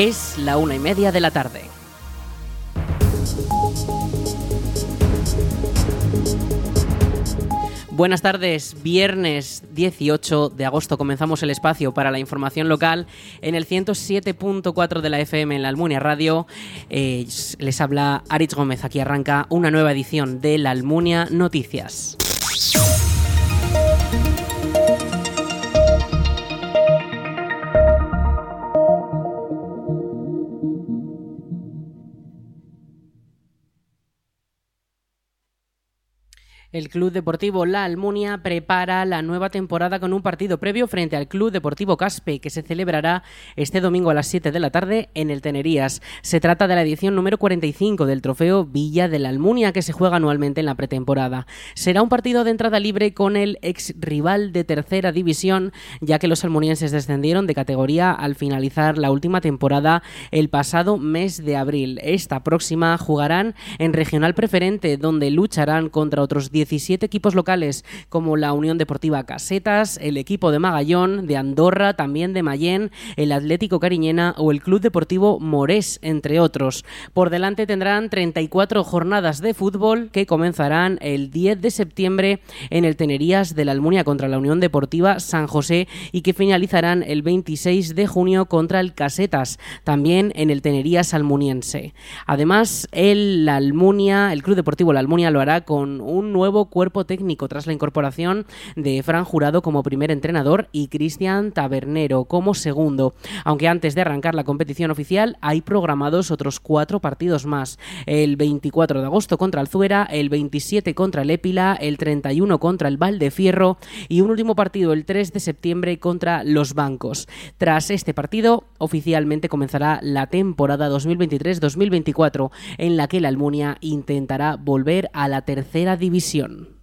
Es la una y media de la tarde. Buenas tardes, viernes 18 de agosto comenzamos el espacio para la información local en el 107.4 de la FM en la Almunia Radio. Eh, les habla Aritz Gómez, aquí arranca una nueva edición de la Almunia Noticias. El Club Deportivo La Almunia prepara la nueva temporada con un partido previo frente al Club Deportivo Caspe que se celebrará este domingo a las 7 de la tarde en el Tenerías. Se trata de la edición número 45 del trofeo Villa de la Almunia que se juega anualmente en la pretemporada. Será un partido de entrada libre con el ex rival de tercera división ya que los almunienses descendieron de categoría al finalizar la última temporada el pasado mes de abril. Esta próxima jugarán en regional preferente donde lucharán contra otros 17 equipos locales como la Unión Deportiva Casetas, el equipo de Magallón, de Andorra, también de Mayén, el Atlético Cariñena o el Club Deportivo Morés, entre otros. Por delante tendrán 34 jornadas de fútbol que comenzarán el 10 de septiembre en el Tenerías de la Almunia contra la Unión Deportiva San José y que finalizarán el 26 de junio contra el Casetas, también en el Tenerías almuniense. Además, el Almunia, el Club Deportivo La Almunia lo hará con un nuevo cuerpo técnico tras la incorporación de Fran Jurado como primer entrenador y Cristian Tabernero como segundo. Aunque antes de arrancar la competición oficial hay programados otros cuatro partidos más. El 24 de agosto contra el Zuera, el 27 contra el Épila, el 31 contra el Valdefierro y un último partido el 3 de septiembre contra los Bancos. Tras este partido, oficialmente comenzará la temporada 2023-2024 en la que la Almunia intentará volver a la tercera división. Revolution.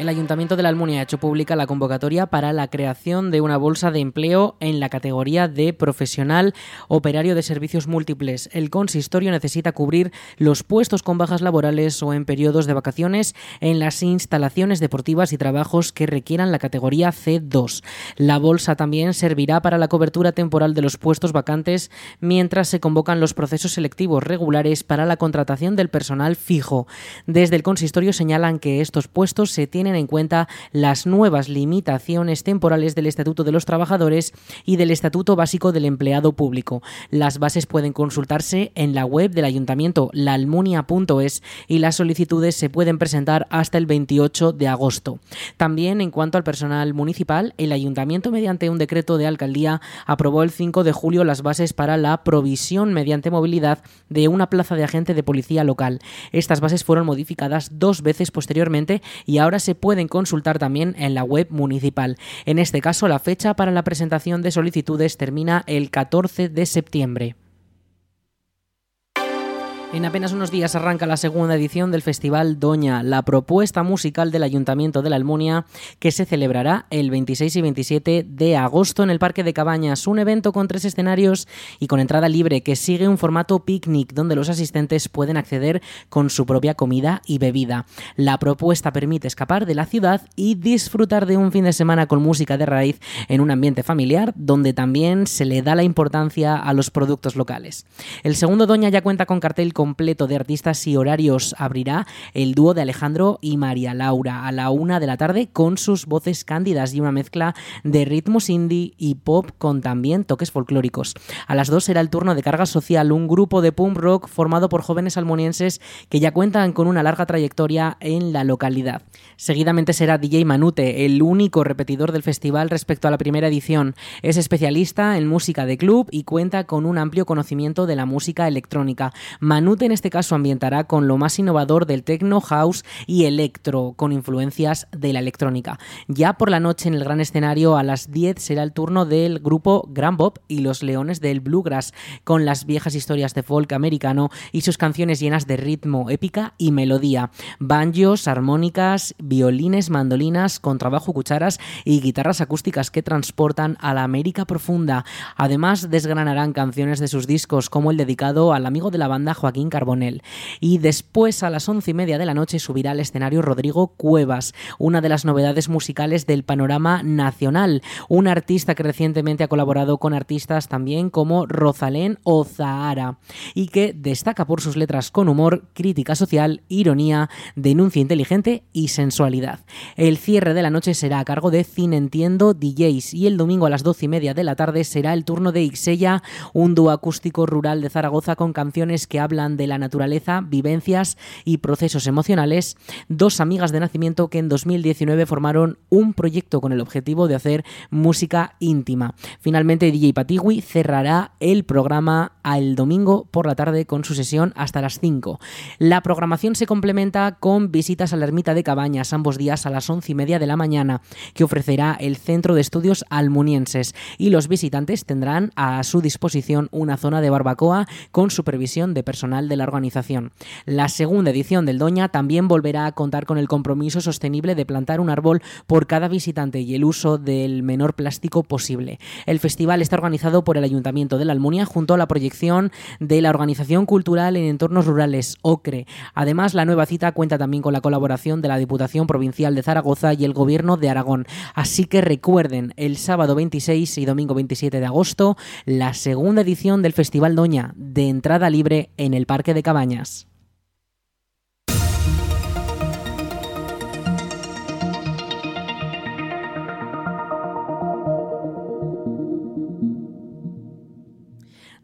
El Ayuntamiento de la Almunia ha hecho pública la convocatoria para la creación de una bolsa de empleo en la categoría de profesional operario de servicios múltiples. El consistorio necesita cubrir los puestos con bajas laborales o en periodos de vacaciones en las instalaciones deportivas y trabajos que requieran la categoría C2. La bolsa también servirá para la cobertura temporal de los puestos vacantes mientras se convocan los procesos selectivos regulares para la contratación del personal fijo. Desde el consistorio señalan que estos puestos se tienen en cuenta las nuevas limitaciones temporales del Estatuto de los Trabajadores y del Estatuto Básico del Empleado Público. Las bases pueden consultarse en la web del ayuntamiento laalmunia.es y las solicitudes se pueden presentar hasta el 28 de agosto. También en cuanto al personal municipal, el ayuntamiento mediante un decreto de alcaldía aprobó el 5 de julio las bases para la provisión mediante movilidad de una plaza de agente de policía local. Estas bases fueron modificadas dos veces posteriormente y ahora se pueden consultar también en la web municipal. En este caso, la fecha para la presentación de solicitudes termina el 14 de septiembre. En apenas unos días arranca la segunda edición del Festival Doña, la propuesta musical del Ayuntamiento de la Almunia, que se celebrará el 26 y 27 de agosto en el Parque de Cabañas, un evento con tres escenarios y con entrada libre que sigue un formato picnic donde los asistentes pueden acceder con su propia comida y bebida. La propuesta permite escapar de la ciudad y disfrutar de un fin de semana con música de raíz en un ambiente familiar donde también se le da la importancia a los productos locales. El segundo Doña ya cuenta con cartel completo de artistas y horarios abrirá el dúo de Alejandro y María Laura a la una de la tarde con sus voces cándidas y una mezcla de ritmos indie y pop con también toques folclóricos. A las dos será el turno de Carga Social, un grupo de punk rock formado por jóvenes almonienses que ya cuentan con una larga trayectoria en la localidad. Seguidamente será DJ Manute, el único repetidor del festival respecto a la primera edición. Es especialista en música de club y cuenta con un amplio conocimiento de la música electrónica. Manute en este caso ambientará con lo más innovador del techno, house y electro, con influencias de la electrónica. Ya por la noche en el gran escenario a las 10 será el turno del grupo Grand Bob y los Leones del Bluegrass, con las viejas historias de folk americano y sus canciones llenas de ritmo, épica y melodía. Banjos, armónicas, violines, mandolinas, contrabajo, cucharas y guitarras acústicas que transportan a la América profunda. Además, desgranarán canciones de sus discos como el dedicado al amigo de la banda Joaquín Joaquín Carbonell. Y después, a las once y media de la noche, subirá al escenario Rodrigo Cuevas, una de las novedades musicales del panorama nacional. Un artista que recientemente ha colaborado con artistas también como Rosalén o Zahara y que destaca por sus letras con humor, crítica social, ironía, denuncia inteligente y sensualidad. El cierre de la noche será a cargo de Cine Entiendo DJs y el domingo a las doce y media de la tarde será el turno de Ixella, un dúo acústico rural de Zaragoza con canciones que hablan de la naturaleza, vivencias y procesos emocionales. Dos amigas de nacimiento que en 2019 formaron un proyecto con el objetivo de hacer música íntima. Finalmente, DJ Patigui cerrará el programa el domingo por la tarde con su sesión hasta las 5. La programación se complementa con visitas a la ermita de Cabañas ambos días a las once y media de la mañana, que ofrecerá el Centro de Estudios Almunienses y los visitantes tendrán a su disposición una zona de barbacoa con supervisión de personal de la organización. La segunda edición del Doña también volverá a contar con el compromiso sostenible de plantar un árbol por cada visitante y el uso del menor plástico posible. El festival está organizado por el Ayuntamiento de la Almunia junto a la proyección de la Organización Cultural en Entornos Rurales, OCRE. Además, la nueva cita cuenta también con la colaboración de la Diputación Provincial de Zaragoza y el Gobierno de Aragón. Así que recuerden, el sábado 26 y domingo 27 de agosto, la segunda edición del Festival Doña, de entrada libre en el Parque de Cabañas.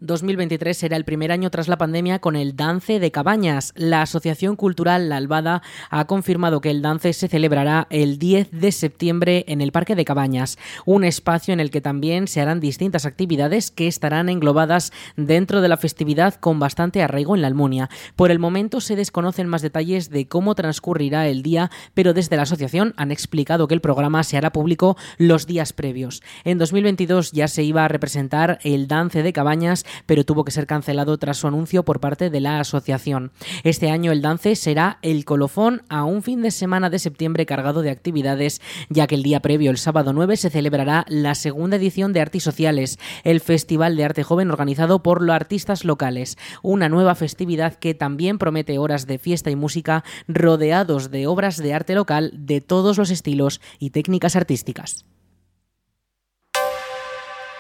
2023 será el primer año tras la pandemia con el Dance de Cabañas. La Asociación Cultural La Albada ha confirmado que el Dance se celebrará el 10 de septiembre en el Parque de Cabañas, un espacio en el que también se harán distintas actividades que estarán englobadas dentro de la festividad con bastante arraigo en la Almunia. Por el momento se desconocen más detalles de cómo transcurrirá el día, pero desde la asociación han explicado que el programa se hará público los días previos. En 2022 ya se iba a representar el Dance de Cabañas pero tuvo que ser cancelado tras su anuncio por parte de la asociación. Este año el dance será el colofón a un fin de semana de septiembre cargado de actividades, ya que el día previo, el sábado 9, se celebrará la segunda edición de Artes Sociales, el Festival de Arte Joven organizado por los artistas locales, una nueva festividad que también promete horas de fiesta y música rodeados de obras de arte local de todos los estilos y técnicas artísticas.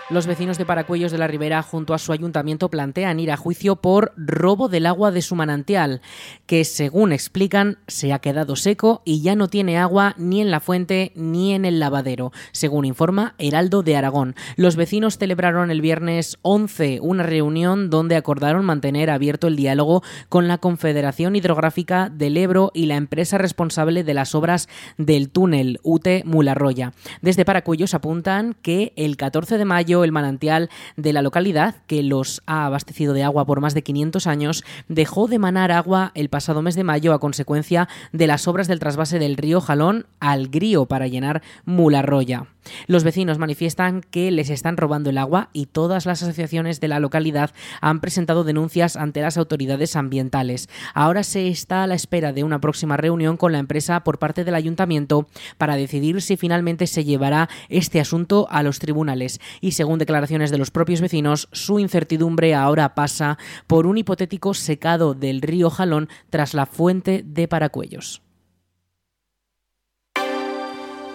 Los vecinos de Paracuellos de la Ribera, junto a su ayuntamiento, plantean ir a juicio por robo del agua de su manantial, que según explican se ha quedado seco y ya no tiene agua ni en la fuente ni en el lavadero, según informa Heraldo de Aragón. Los vecinos celebraron el viernes 11 una reunión donde acordaron mantener abierto el diálogo con la Confederación Hidrográfica del Ebro y la empresa responsable de las obras del túnel UTE Mularroya. Desde Paracuellos apuntan que el 14 de mayo el manantial de la localidad, que los ha abastecido de agua por más de 500 años, dejó de manar agua el pasado mes de mayo a consecuencia de las obras del trasvase del río Jalón al Grío para llenar Mularroya. Los vecinos manifiestan que les están robando el agua y todas las asociaciones de la localidad han presentado denuncias ante las autoridades ambientales. Ahora se está a la espera de una próxima reunión con la empresa por parte del ayuntamiento para decidir si finalmente se llevará este asunto a los tribunales y según declaraciones de los propios vecinos, su incertidumbre ahora pasa por un hipotético secado del río Jalón tras la fuente de Paracuellos.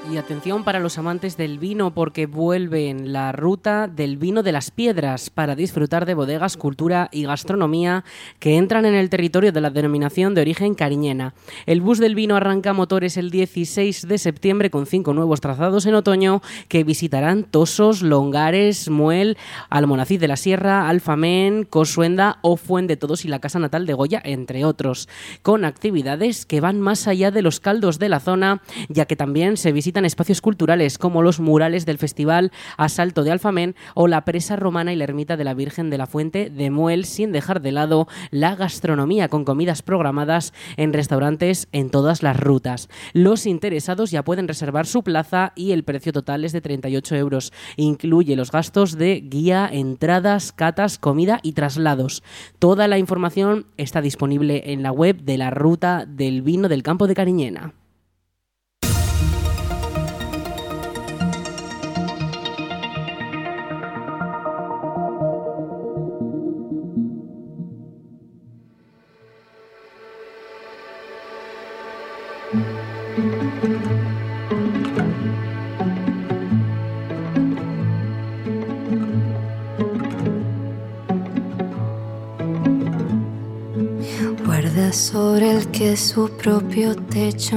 Y atención para los amantes del vino porque vuelve en la ruta del vino de las piedras para disfrutar de bodegas, cultura y gastronomía que entran en el territorio de la denominación de origen cariñena. El bus del vino arranca motores el 16 de septiembre con cinco nuevos trazados en otoño que visitarán Tosos, Longares, Muel, Almonacid de la Sierra, Alfamén, Cosuenda o Fuente Todos y la Casa Natal de Goya, entre otros, con actividades que van más allá de los caldos de la zona, ya que también se visitan espacios culturales como los murales del Festival Asalto de Alfamén o la presa romana y la ermita de la Virgen de la Fuente de Muel, sin dejar de lado la gastronomía con comidas programadas en restaurantes en todas las rutas. Los interesados ya pueden reservar su plaza y el precio total es de 38 euros. Incluye los gastos de guía, entradas, catas, comida y traslados. Toda la información está disponible en la web de la Ruta del Vino del Campo de Cariñena. Sobre el que su propio techo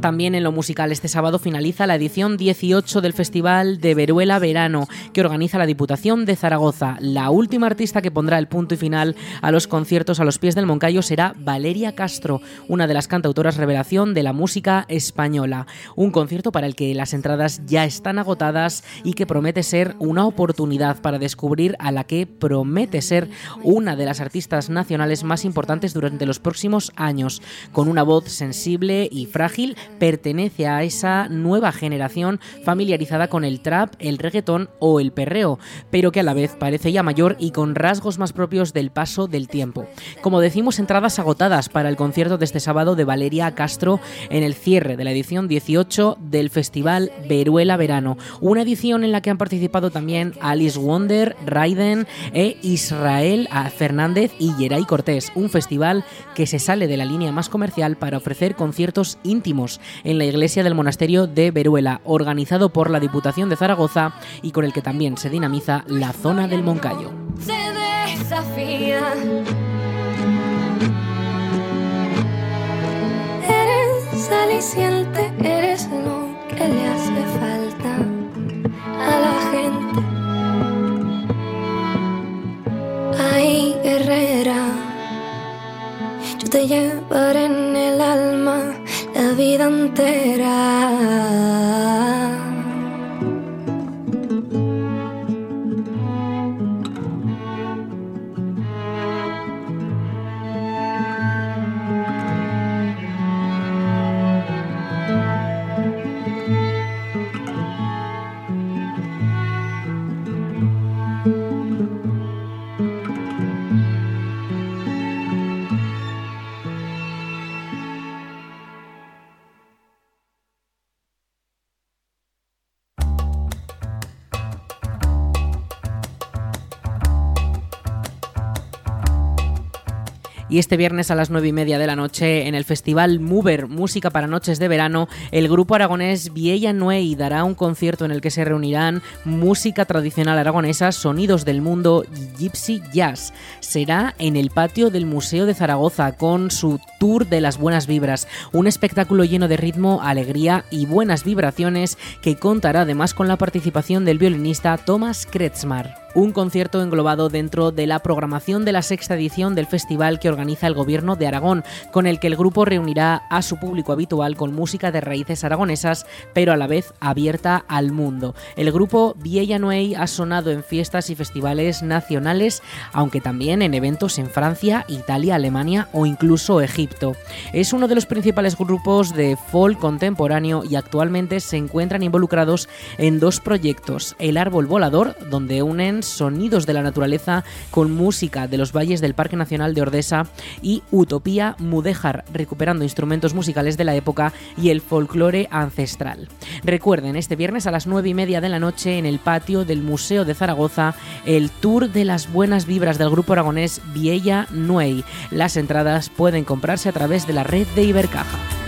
también en lo musical, este sábado finaliza la edición 18 del Festival de Veruela Verano, que organiza la Diputación de Zaragoza. La última artista que pondrá el punto y final a los conciertos a los pies del Moncayo será Valeria Castro, una de las cantautoras revelación de la música española. Un concierto para el que las entradas ya están agotadas y que promete ser una oportunidad para descubrir a la que promete ser una de las artistas nacionales más importantes durante los próximos años, con una voz sensible y frágil pertenece a esa nueva generación familiarizada con el trap, el reggaetón o el perreo, pero que a la vez parece ya mayor y con rasgos más propios del paso del tiempo. Como decimos, entradas agotadas para el concierto de este sábado de Valeria Castro en el cierre de la edición 18 del Festival Veruela Verano, una edición en la que han participado también Alice Wonder, Raiden e Israel Fernández y Yeray Cortés, un festival que se sale de la línea más comercial para ofrecer conciertos íntimos en la iglesia del monasterio de Veruela, organizado por la Diputación de Zaragoza y con el que también se dinamiza la zona del Moncayo. Se desafía. Eres aliciente, eres lo que le hace falta a la gente. Ay, guerrera, yo te llevaré en el alma la vida entera. Y este viernes a las nueve y media de la noche, en el Festival Mover Música para Noches de Verano, el grupo aragonés Vieja Nuey dará un concierto en el que se reunirán música tradicional aragonesa, sonidos del mundo y Gypsy Jazz. Será en el patio del Museo de Zaragoza con su Tour de las Buenas Vibras, un espectáculo lleno de ritmo, alegría y buenas vibraciones que contará además con la participación del violinista Thomas Kretzmar un concierto englobado dentro de la programación de la sexta edición del festival que organiza el Gobierno de Aragón, con el que el grupo reunirá a su público habitual con música de raíces aragonesas, pero a la vez abierta al mundo. El grupo Vieja Nuey ha sonado en fiestas y festivales nacionales, aunque también en eventos en Francia, Italia, Alemania o incluso Egipto. Es uno de los principales grupos de folk contemporáneo y actualmente se encuentran involucrados en dos proyectos, El Árbol Volador, donde unen sonidos de la naturaleza con música de los valles del Parque Nacional de Ordesa y Utopía Mudéjar, recuperando instrumentos musicales de la época y el folclore ancestral. Recuerden, este viernes a las 9 y media de la noche en el patio del Museo de Zaragoza, el tour de las buenas vibras del grupo aragonés Viella Nuey. Las entradas pueden comprarse a través de la red de Ibercaja.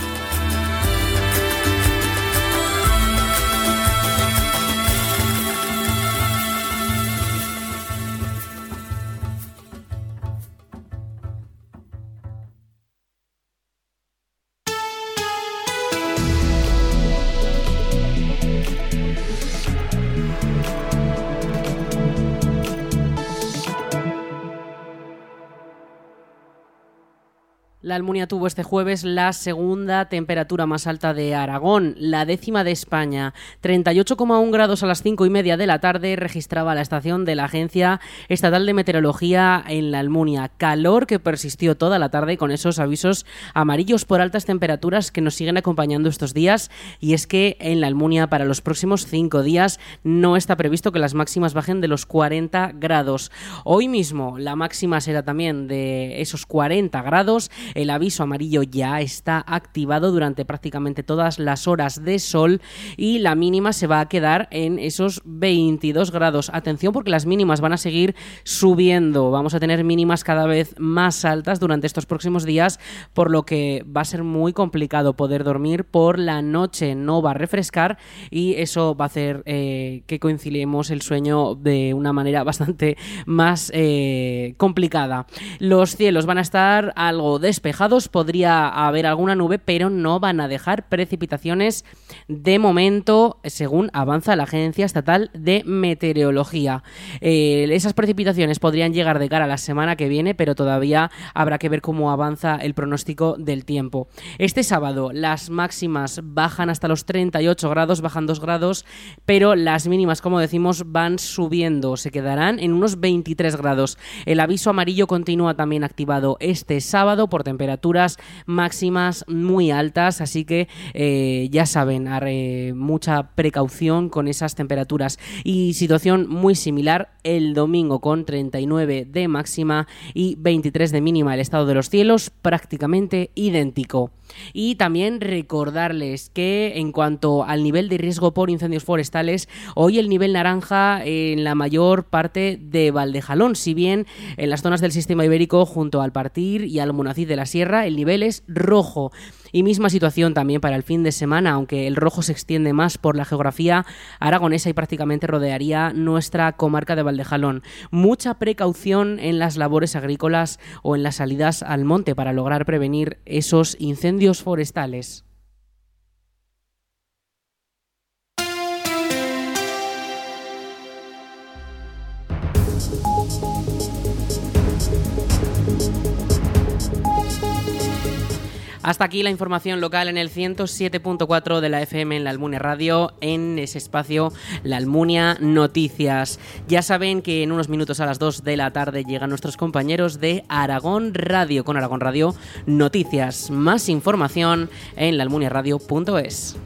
La Almunia tuvo este jueves la segunda temperatura más alta de Aragón, la décima de España. 38,1 grados a las 5 y media de la tarde registraba la estación de la Agencia Estatal de Meteorología en la Almunia. Calor que persistió toda la tarde con esos avisos amarillos por altas temperaturas que nos siguen acompañando estos días. Y es que en la Almunia para los próximos cinco días no está previsto que las máximas bajen de los 40 grados. Hoy mismo la máxima será también de esos 40 grados El aviso amarillo ya está activado durante prácticamente todas las horas de sol y la mínima se va a quedar en esos 22 grados. Atención porque las mínimas van a seguir subiendo. Vamos a tener mínimas cada vez más altas durante estos próximos días, por lo que va a ser muy complicado poder dormir por la noche. No va a refrescar y eso va a hacer eh, que coincidemos el sueño de una manera bastante más eh, complicada. Los cielos van a estar algo despejados, podría haber alguna nube, pero no van a dejar precipitaciones de momento, según avanza la Agencia Estatal de Meteorología. Eh, esas precipitaciones podrían llegar de cara a la semana que viene, pero todavía habrá que ver cómo avanza el pronóstico del tiempo. Este sábado las máximas bajan hasta los 38 grados, bajan 2 grados, pero las mínimas, como decimos, van subiendo, se quedarán en unos 23 grados. El aviso amarillo continúa también activado este sábado por temperaturas máximas muy altas, así que eh, ya saben, haré mucha precaución con esas temperaturas. Y situación muy similar el domingo con 39 de máxima y 23 de mínima. El estado de los cielos prácticamente idéntico. Y también recordarles que en cuanto al nivel de riesgo por incendios forestales, hoy el nivel naranja en la mayor parte de Valdejalón, si bien en las zonas del sistema ibérico junto al Partir y al Munacid de la Sierra el nivel es rojo. Y misma situación también para el fin de semana, aunque el rojo se extiende más por la geografía aragonesa y prácticamente rodearía nuestra comarca de Valdejalón. Mucha precaución en las labores agrícolas o en las salidas al monte para lograr prevenir esos incendios forestales. Hasta aquí la información local en el 107.4 de la FM en la Almunia Radio, en ese espacio La Almunia Noticias. Ya saben que en unos minutos a las 2 de la tarde llegan nuestros compañeros de Aragón Radio con Aragón Radio Noticias. Más información en laalmuniaradio.es.